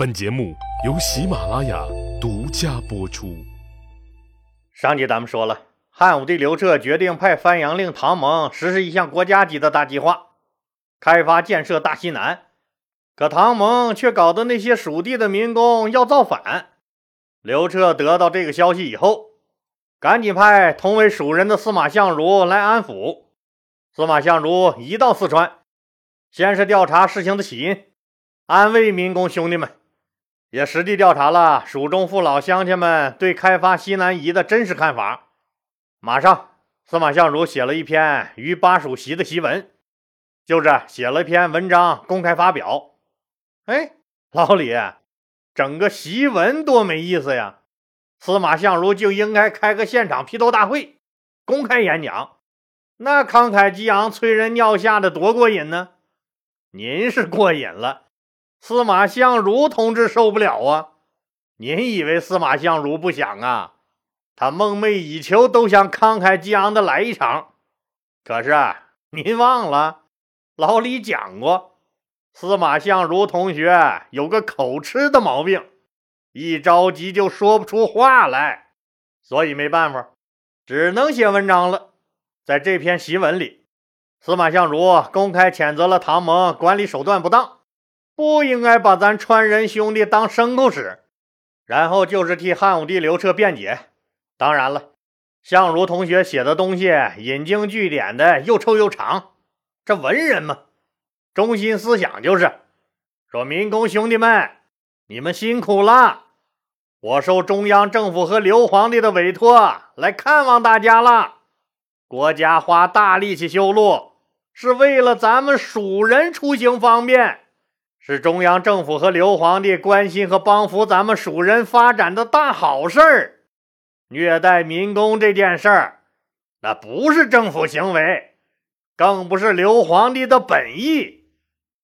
本节目由喜马拉雅独家播出。上集咱们说了，汉武帝刘彻决定派番阳令唐蒙实施一项国家级的大计划，开发建设大西南。可唐蒙却搞得那些蜀地的民工要造反。刘彻得到这个消息以后，赶紧派同为蜀人的司马相如来安抚。司马相如一到四川，先是调查事情的起因，安慰民工兄弟们。也实地调查了蜀中父老乡亲们对开发西南夷的真实看法。马上，司马相如写了一篇与巴蜀习的檄文，就是写了一篇文章公开发表。哎，老李，整个檄文多没意思呀！司马相如就应该开个现场批斗大会，公开演讲，那慷慨激昂、催人尿下的多过瘾呢！您是过瘾了。司马相如同志受不了啊！您以为司马相如不想啊？他梦寐以求，都想慷慨激昂的来一场。可是您忘了，老李讲过，司马相如同学有个口吃的毛病，一着急就说不出话来，所以没办法，只能写文章了。在这篇檄文里，司马相如公开谴责了唐蒙管理手段不当。不应该把咱川人兄弟当牲口使，然后就是替汉武帝刘彻辩解。当然了，相如同学写的东西引经据典的又臭又长，这文人嘛，中心思想就是说：民工兄弟们，你们辛苦了，我受中央政府和刘皇帝的委托来看望大家了。国家花大力气修路，是为了咱们蜀人出行方便。是中央政府和刘皇帝关心和帮扶咱们蜀人发展的大好事儿，虐待民工这件事儿，那不是政府行为，更不是刘皇帝的本意，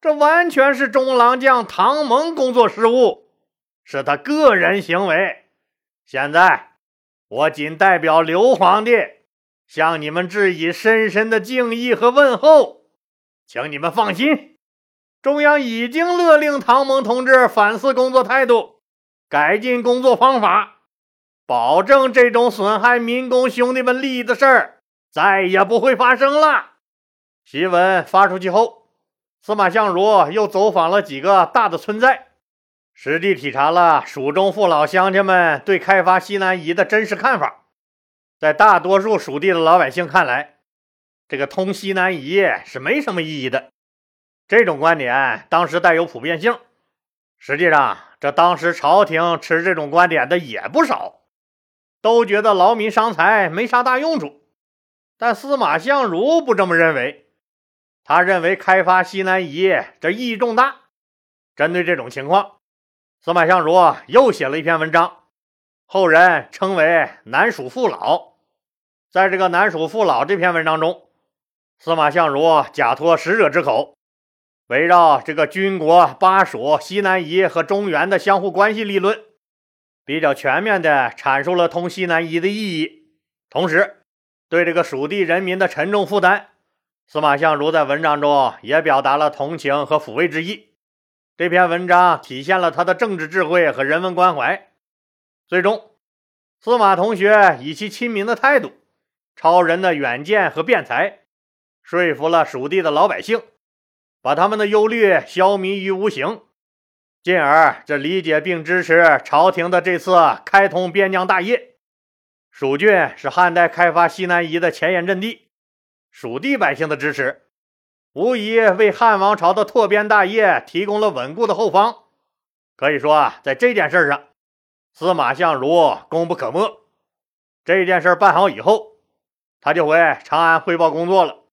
这完全是中郎将唐蒙工作失误，是他个人行为。现在，我仅代表刘皇帝向你们致以深深的敬意和问候，请你们放心。中央已经勒令唐蒙同志反思工作态度，改进工作方法，保证这种损害民工兄弟们利益的事儿再也不会发生了。檄文发出去后，司马相如又走访了几个大的村寨，实地体察了蜀中父老乡亲们对开发西南夷的真实看法。在大多数蜀地的老百姓看来，这个通西南夷是没什么意义的。这种观点当时带有普遍性，实际上，这当时朝廷持这种观点的也不少，都觉得劳民伤财没啥大用处。但司马相如不这么认为，他认为开发西南夷这意义重大。针对这种情况，司马相如又写了一篇文章，后人称为《南蜀父老》。在这个《南蜀父老》这篇文章中，司马相如假托使者之口。围绕这个军国、巴蜀、西南夷和中原的相互关系理论，比较全面地阐述了通西南夷的意义，同时对这个蜀地人民的沉重负担，司马相如在文章中也表达了同情和抚慰之意。这篇文章体现了他的政治智慧和人文关怀。最终，司马同学以其亲民的态度、超人的远见和辩才，说服了蜀地的老百姓。把他们的忧虑消弭于无形，进而这理解并支持朝廷的这次开通边疆大业。蜀郡是汉代开发西南夷的前沿阵地，蜀地百姓的支持，无疑为汉王朝的拓边大业提供了稳固的后方。可以说啊，在这件事上，司马相如功不可没。这件事办好以后，他就回长安汇报工作了。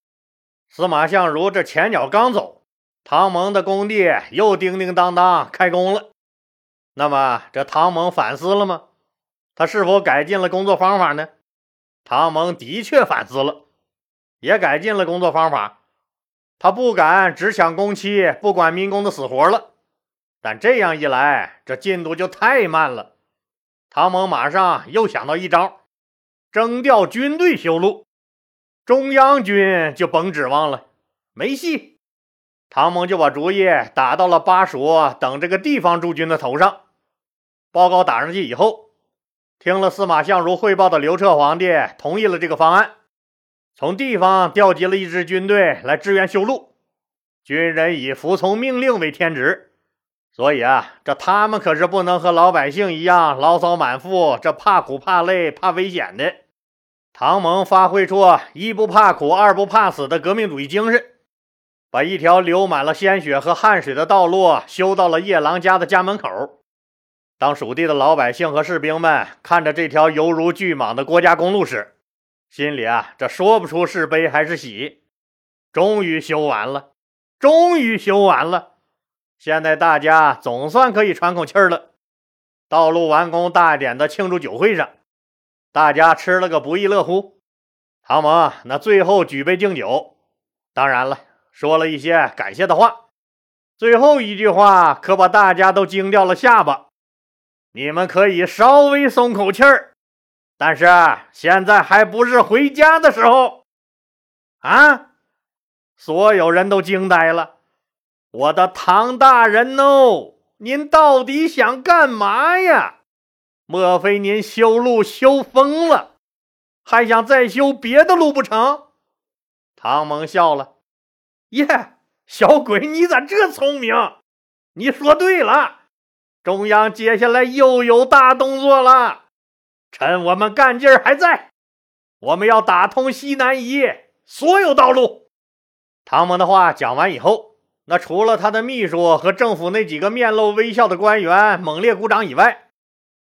司马相如这前脚刚走。唐蒙的工地又叮叮当当开工了。那么，这唐蒙反思了吗？他是否改进了工作方法呢？唐蒙的确反思了，也改进了工作方法。他不敢只抢工期，不管民工的死活了。但这样一来，这进度就太慢了。唐蒙马上又想到一招：征调军队修路。中央军就甭指望了，没戏。唐蒙就把主意打到了巴蜀等这个地方驻军的头上。报告打上去以后，听了司马相如汇报的刘彻皇帝同意了这个方案，从地方调集了一支军队来支援修路。军人以服从命令为天职，所以啊，这他们可是不能和老百姓一样牢骚满腹，这怕苦怕累怕危险的。唐蒙发挥出一不怕苦二不怕死的革命主义精神。把一条流满了鲜血和汗水的道路修到了夜郎家的家门口。当蜀地的老百姓和士兵们看着这条犹如巨蟒的国家公路时，心里啊，这说不出是悲还是喜。终于修完了，终于修完了，现在大家总算可以喘口气了。道路完工大典的庆祝酒会上，大家吃了个不亦乐乎。唐蒙那最后举杯敬酒，当然了。说了一些感谢的话，最后一句话可把大家都惊掉了下巴。你们可以稍微松口气儿，但是现在还不是回家的时候啊！所有人都惊呆了。我的唐大人哦，您到底想干嘛呀？莫非您修路修疯了，还想再修别的路不成？唐蒙笑了。耶，小鬼，你咋这聪明？你说对了，中央接下来又有大动作了。趁我们干劲儿还在，我们要打通西南夷所有道路。唐蒙的话讲完以后，那除了他的秘书和政府那几个面露微笑的官员猛烈鼓掌以外，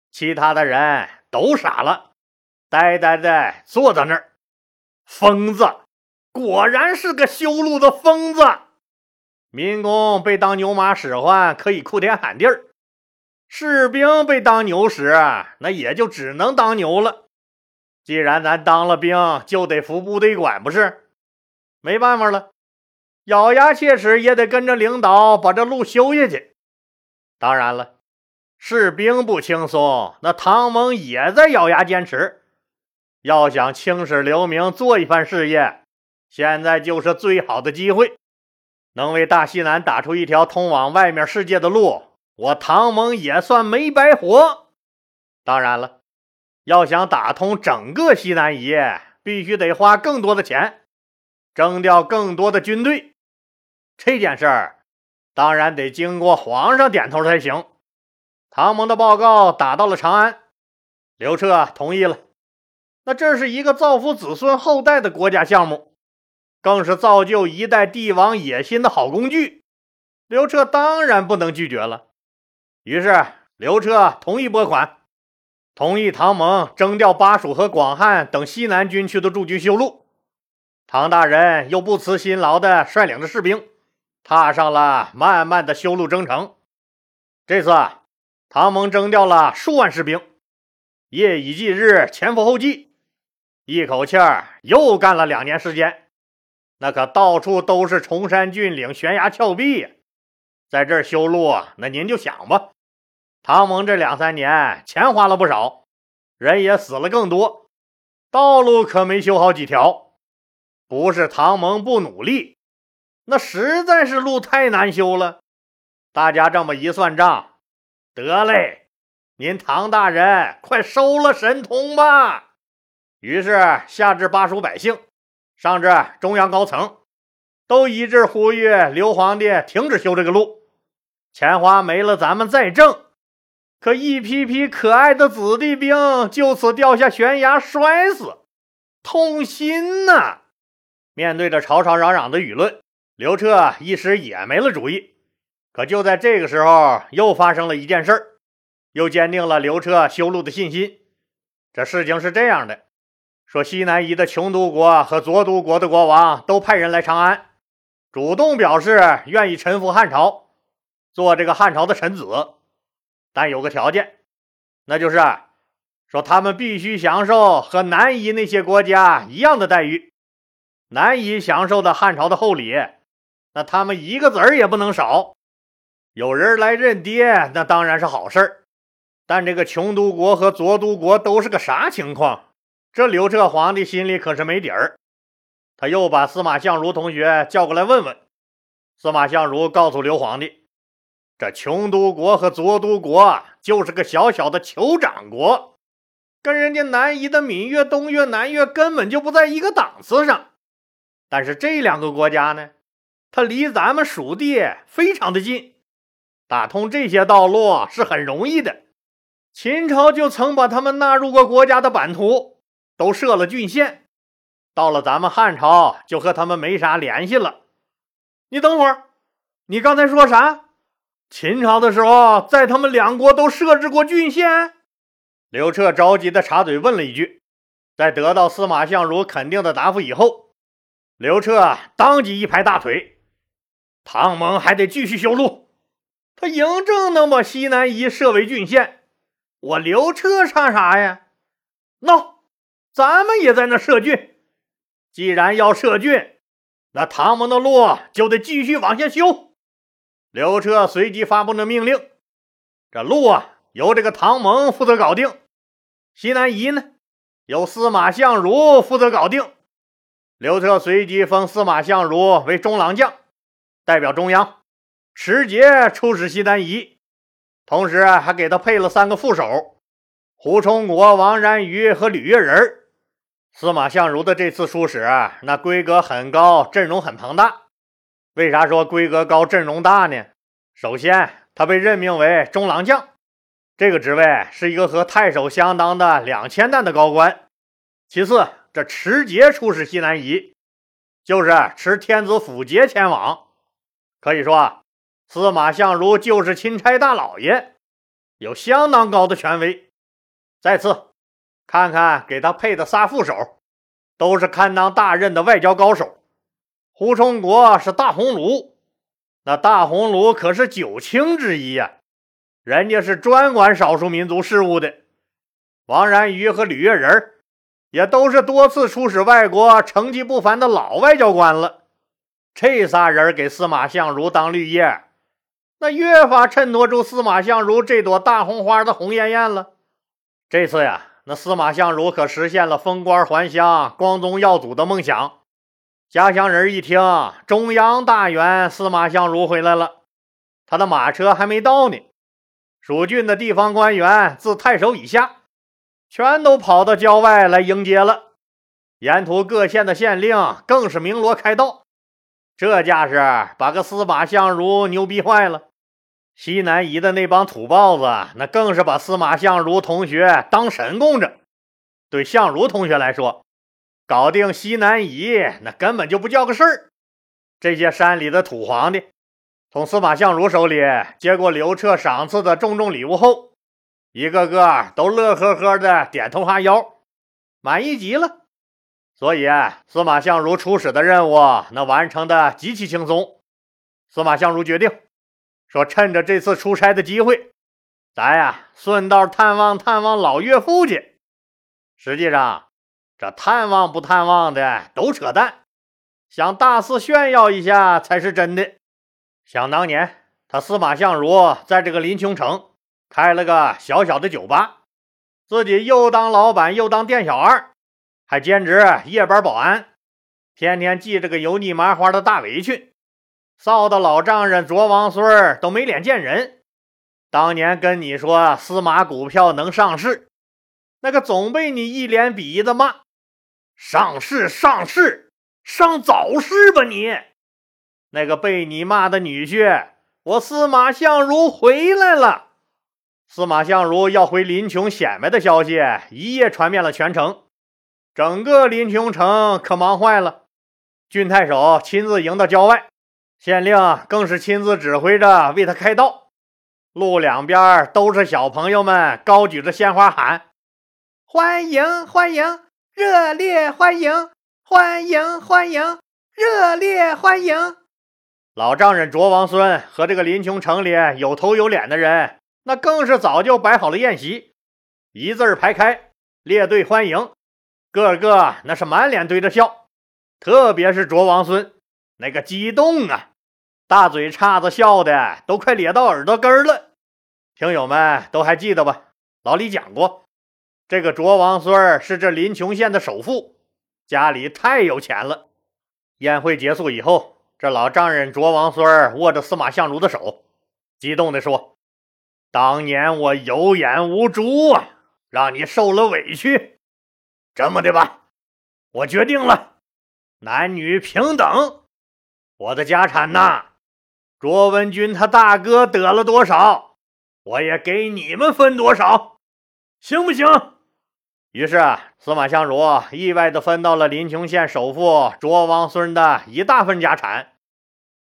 其他的人都傻了，呆呆的坐在那儿。疯子！果然是个修路的疯子，民工被当牛马使唤，可以哭天喊地儿；士兵被当牛使，那也就只能当牛了。既然咱当了兵，就得服部队管，不是？没办法了，咬牙切齿也得跟着领导把这路修下去。当然了，士兵不轻松，那唐蒙也在咬牙坚持。要想青史留名，做一番事业。现在就是最好的机会，能为大西南打出一条通往外面世界的路，我唐蒙也算没白活。当然了，要想打通整个西南夷，必须得花更多的钱，征调更多的军队。这件事儿当然得经过皇上点头才行。唐蒙的报告打到了长安，刘彻同意了。那这是一个造福子孙后代的国家项目。更是造就一代帝王野心的好工具，刘彻当然不能拒绝了。于是，刘彻同意拨款，同意唐蒙征调巴蜀和广汉等西南军区的驻军修路。唐大人又不辞辛劳地率领着士兵，踏上了漫漫的修路征程。这次，唐蒙征调了数万士兵，夜以继日，前赴后继，一口气儿又干了两年时间。那可到处都是崇山峻岭、悬崖峭壁，在这儿修路，那您就想吧。唐蒙这两三年钱花了不少，人也死了更多，道路可没修好几条。不是唐蒙不努力，那实在是路太难修了。大家这么一算账，得嘞，您唐大人快收了神通吧。于是下至巴蜀百姓。上至中央高层，都一致呼吁刘皇帝停止修这个路，钱花没了咱们再挣。可一批批可爱的子弟兵就此掉下悬崖摔死，痛心呐！面对着吵吵嚷嚷的舆论，刘彻一时也没了主意。可就在这个时候，又发生了一件事儿，又坚定了刘彻修路的信心。这事情是这样的。说西南夷的穷都国和左都国的国王都派人来长安，主动表示愿意臣服汉朝，做这个汉朝的臣子，但有个条件，那就是说他们必须享受和南夷那些国家一样的待遇。南夷享受的汉朝的厚礼，那他们一个子儿也不能少。有人来认爹，那当然是好事儿，但这个穷都国和左都国都是个啥情况？这刘彻皇帝心里可是没底儿，他又把司马相如同学叫过来问问。司马相如告诉刘皇帝，这穷都国和卓都国就是个小小的酋长国，跟人家南夷的闽越、东越、南越根本就不在一个档次上。但是这两个国家呢，它离咱们蜀地非常的近，打通这些道路是很容易的。秦朝就曾把他们纳入过国家的版图，都设了郡县。到了咱们汉朝，就和他们没啥联系了。你等会儿，你刚才说啥？秦朝的时候，在他们两国都设置过郡县？刘彻着急的插嘴问了一句。在得到司马相如肯定的答复以后，刘彻当即一拍大腿：“唐蒙还得继续修路，他嬴政能把西南夷设为郡县，我刘彻差啥呀？喏，咱们也在那设郡。”既然要设郡，那唐蒙的路就得继续往下修。刘彻随即发布了命令：这路啊，由这个唐蒙负责搞定；西南夷呢，由司马相如负责搞定。刘彻随即封司马相如为中郎将，代表中央持节出使西南夷，同时还给他配了三个副手：胡充国、王然于和吕越人司马相如的这次出使，那规格很高，阵容很庞大。为啥说规格高、阵容大呢？首先，他被任命为中郎将，这个职位是一个和太守相当的两千担的高官。其次，这持节出使西南夷，就是持天子府节前往。可以说，司马相如就是钦差大老爷，有相当高的权威。再次。看看给他配的仨副手，都是堪当大任的外交高手。胡充国是大鸿胪，那大鸿胪可是九卿之一呀，人家是专管少数民族事务的。王然于和吕月人也都是多次出使外国、成绩不凡的老外交官了。这仨人给司马相如当绿叶，那越发衬托出司马相如这朵大红花的红艳艳了。这次呀。那司马相如可实现了封官还乡、光宗耀祖的梦想。家乡人一听，中央大员司马相如回来了，他的马车还没到呢。蜀郡的地方官员，自太守以下，全都跑到郊外来迎接了。沿途各县的县令更是鸣锣开道，这架势把个司马相如牛逼坏了。西南夷的那帮土包子，那更是把司马相如同学当神供着。对相如同学来说，搞定西南夷那根本就不叫个事儿。这些山里的土皇帝，从司马相如手里接过刘彻赏赐的重重礼物后，一个个都乐呵呵的点头哈腰，满意极了。所以，司马相如出使的任务那完成的极其轻松。司马相如决定。说：“趁着这次出差的机会，咱呀顺道探望探望老岳父去。实际上，这探望不探望的都扯淡，想大肆炫耀一下才是真的。想当年，他司马相如在这个临邛城开了个小小的酒吧，自己又当老板又当店小二，还兼职夜班保安，天天系着个油腻麻花的大围裙。”臊的老丈人卓王孙儿都没脸见人。当年跟你说司马股票能上市，那个总被你一脸鄙夷的骂：“上市上市上早市吧你！”那个被你骂的女婿，我司马相如回来了。司马相如要回临邛显摆的消息一夜传遍了全城，整个临邛城可忙坏了。郡太守亲自迎到郊外。县令更是亲自指挥着为他开道，路两边都是小朋友们高举着鲜花喊：“欢迎欢迎，热烈欢迎，欢迎欢迎，热烈欢迎！”老丈人卓王孙和这个临邛城里有头有脸的人，那更是早就摆好了宴席，一字排开列队欢迎，个个那是满脸堆着笑，特别是卓王孙那个激动啊！大嘴叉子笑的都快咧到耳朵根了，听友们都还记得吧？老李讲过，这个卓王孙儿是这临邛县的首富，家里太有钱了。宴会结束以后，这老丈人卓王孙儿握着司马相如的手，激动地说：“当年我有眼无珠啊，让你受了委屈。这么的吧，我决定了，男女平等。我的家产呐，卓文君他大哥得了多少，我也给你们分多少，行不行？”于是，司马相如意外地分到了临邛县首富卓王孙的一大份家产。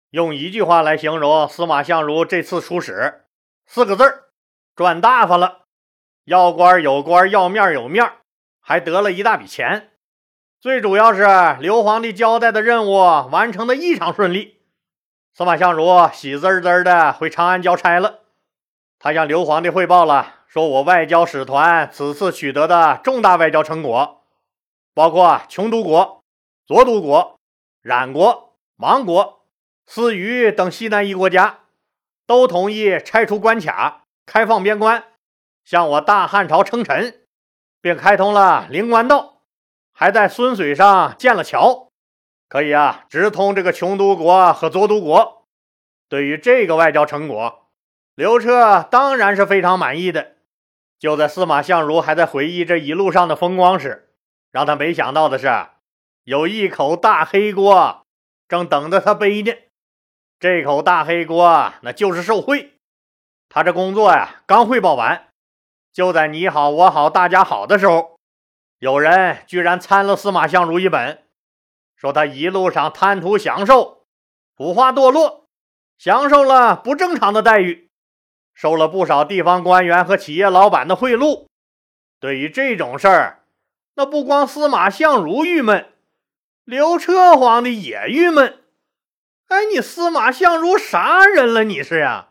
用一句话来形容司马相如这次出使，四个字儿：赚大发了。要官有官，要面有面，还得了一大笔钱。最主要是刘皇帝交代的任务完成的异常顺利。司马相如喜滋滋的回长安交差了。他向刘皇帝汇报了。说我外交使团此次取得的重大外交成果，包括穷都国、左都国、冉国、芒国、司虞等西南夷国家，都同意拆除关卡，开放边关，向我大汉朝称臣，并开通了灵关道，还在孙水上建了桥，可以啊直通这个穷都国和左都国。对于这个外交成果，刘彻当然是非常满意的。就在司马相如还在回忆这一路上的风光时，让他没想到的是，有一口大黑锅正等着他背呢。这口大黑锅那就是受贿。他这工作呀，刚汇报完，就在你好我好大家好的时候，有人居然参了司马相如一本，说他一路上贪图享受，腐化堕落，享受了不正常的待遇。收了不少地方官员和企业老板的贿赂。对于这种事儿，那不光司马相如郁闷，刘彻皇帝也郁闷。哎，你司马相如啥人了？你是呀？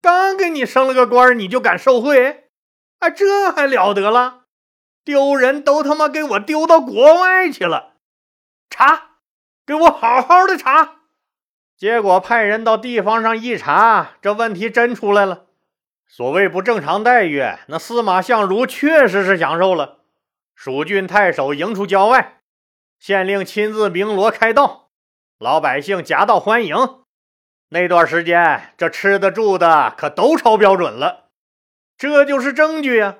刚给你升了个官，你就敢受贿？哎，这还了得了？丢人都他妈给我丢到国外去了！查，给我好好的查。结果派人到地方上一查，这问题真出来了。所谓不正常待遇，那司马相如确实是享受了。蜀郡太守迎出郊外，县令亲自鸣锣开道，老百姓夹道欢迎。那段时间，这吃的住的可都超标准了，这就是证据呀。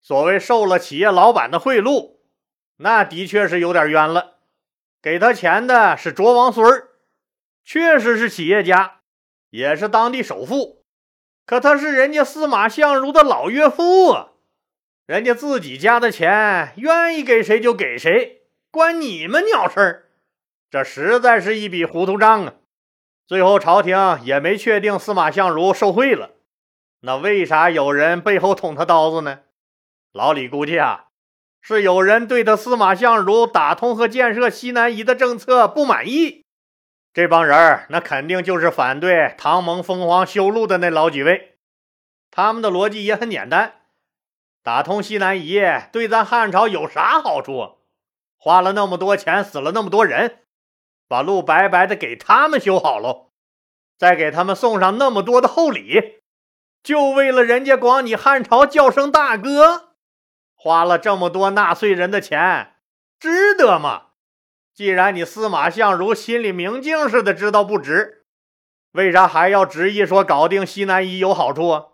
所谓受了企业老板的贿赂，那的确是有点冤了。给他钱的是卓王孙儿，确实是企业家，也是当地首富。可他是人家司马相如的老岳父啊，人家自己家的钱愿意给谁就给谁，关你们鸟事儿？这实在是一笔糊涂账啊！最后朝廷也没确定司马相如受贿了，那为啥有人背后捅他刀子呢？老李估计啊，是有人对他司马相如打通和建设西南夷的政策不满意。这帮人儿，那肯定就是反对唐蒙封皇修路的那老几位。他们的逻辑也很简单：打通西南夷对咱汉朝有啥好处？花了那么多钱，死了那么多人，把路白白的给他们修好喽，再给他们送上那么多的厚礼，就为了人家管你汉朝叫声大哥，花了这么多纳税人的钱，值得吗？既然你司马相如心里明镜似的知道不值，为啥还要执意说搞定西南夷有好处啊？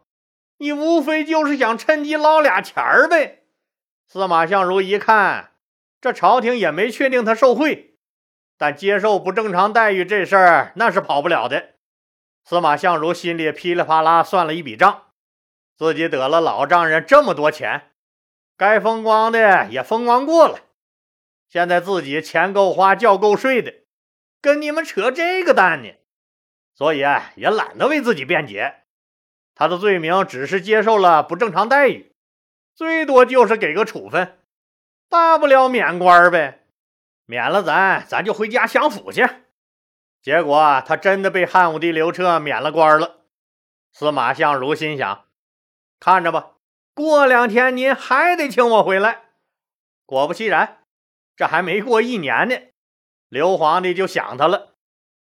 你无非就是想趁机捞俩钱儿呗。司马相如一看，这朝廷也没确定他受贿，但接受不正常待遇这事儿那是跑不了的。司马相如心里噼里啪啦算了一笔账，自己得了老丈人这么多钱，该风光的也风光过了。现在自己钱够花，觉够睡的，跟你们扯这个淡呢，所以啊也懒得为自己辩解。他的罪名只是接受了不正常待遇，最多就是给个处分，大不了免官呗。免了咱，咱就回家享福去。结果他真的被汉武帝刘彻免了官了。司马相如心想：看着吧，过两天您还得请我回来。果不其然。这还没过一年呢，刘皇帝就想他了，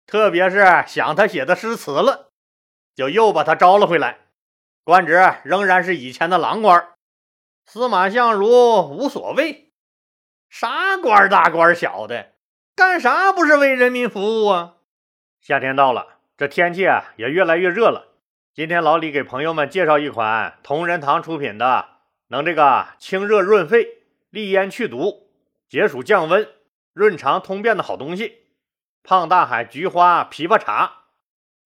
特别是想他写的诗词了，就又把他招了回来，官职仍然是以前的郎官。司马相如无所谓，啥官大官小的，干啥不是为人民服务啊？夏天到了，这天气啊也越来越热了。今天老李给朋友们介绍一款同仁堂出品的，能这个清热润肺、利咽去毒、解暑降温、润肠通便的好东西——胖大海菊花枇杷茶。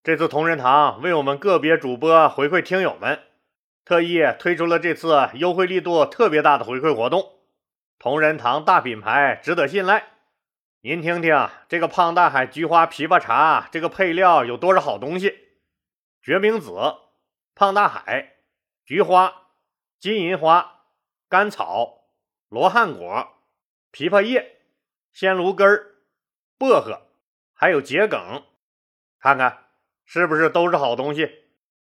这次同仁堂为我们个别主播回馈听友们，特意推出了这次优惠力度特别大的回馈活动。同仁堂大品牌，值得信赖。您听听这个胖大海菊花枇杷茶，这个配料有多少好东西？决明子、胖大海、菊花、金银花、甘草、罗汉果、枇杷叶、鲜芦根、薄荷，还有桔梗，看看是不是都是好东西？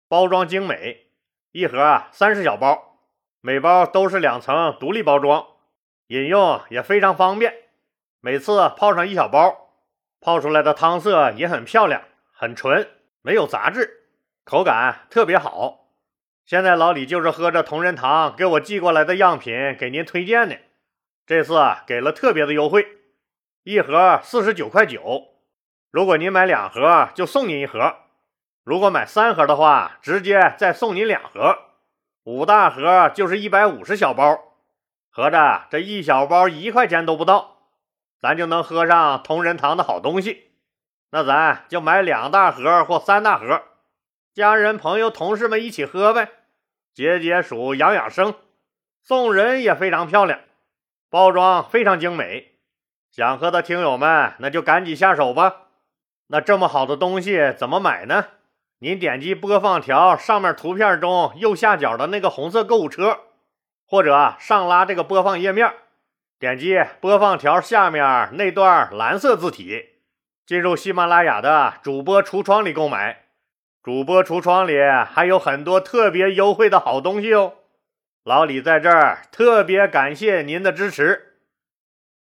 包装精美，一盒啊三十小包，每包都是两层独立包装，饮用也非常方便。每次泡上一小包，泡出来的汤色也很漂亮，很纯，没有杂质，口感特别好。现在老李就是喝着同仁堂给我寄过来的样品给您推荐的，这次给了特别的优惠，一盒四十九块九，如果您买两盒就送您一盒，如果买三盒的话，直接再送您两盒，五大盒就是一百五十小包，合着这一小包一块钱都不到。咱就能喝上同仁堂的好东西，那咱就买两大盒或三大盒，家人、朋友、同事们一起喝呗，解解暑、养养生。送人也非常漂亮，包装非常精美。想喝的听友们，那就赶紧下手吧。那这么好的东西怎么买呢？您点击播放条上面图片中右下角的那个红色购物车，或者上拉这个播放页面。点击播放条下面那段蓝色字体，进入喜马拉雅的主播橱窗里购买。主播橱窗里还有很多特别优惠的好东西哦。老李在这儿特别感谢您的支持。